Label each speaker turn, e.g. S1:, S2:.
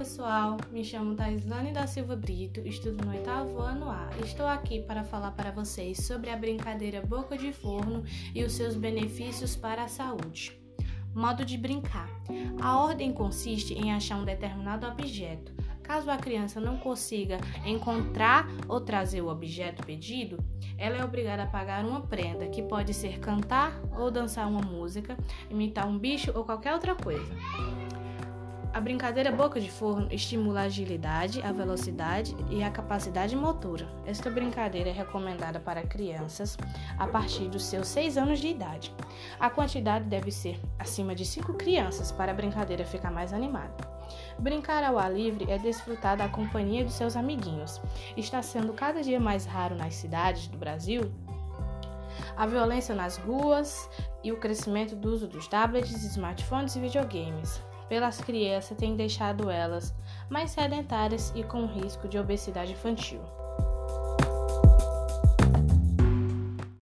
S1: pessoal, me chamo Taislane da Silva Brito, estudo no oitavo ano A. Estou aqui para falar para vocês sobre a brincadeira boca de forno e os seus benefícios para a saúde. Modo de brincar: a ordem consiste em achar um determinado objeto. Caso a criança não consiga encontrar ou trazer o objeto pedido, ela é obrigada a pagar uma prenda, que pode ser cantar ou dançar uma música, imitar um bicho ou qualquer outra coisa. A brincadeira boca de forno estimula a agilidade, a velocidade e a capacidade motora. Esta brincadeira é recomendada para crianças a partir dos seus 6 anos de idade. A quantidade deve ser acima de 5 crianças para a brincadeira ficar mais animada. Brincar ao ar livre é desfrutar da companhia dos seus amiguinhos. Está sendo cada dia mais raro nas cidades do Brasil a violência nas ruas e o crescimento do uso dos tablets, smartphones e videogames pelas crianças tem deixado elas mais sedentárias e com risco de obesidade infantil.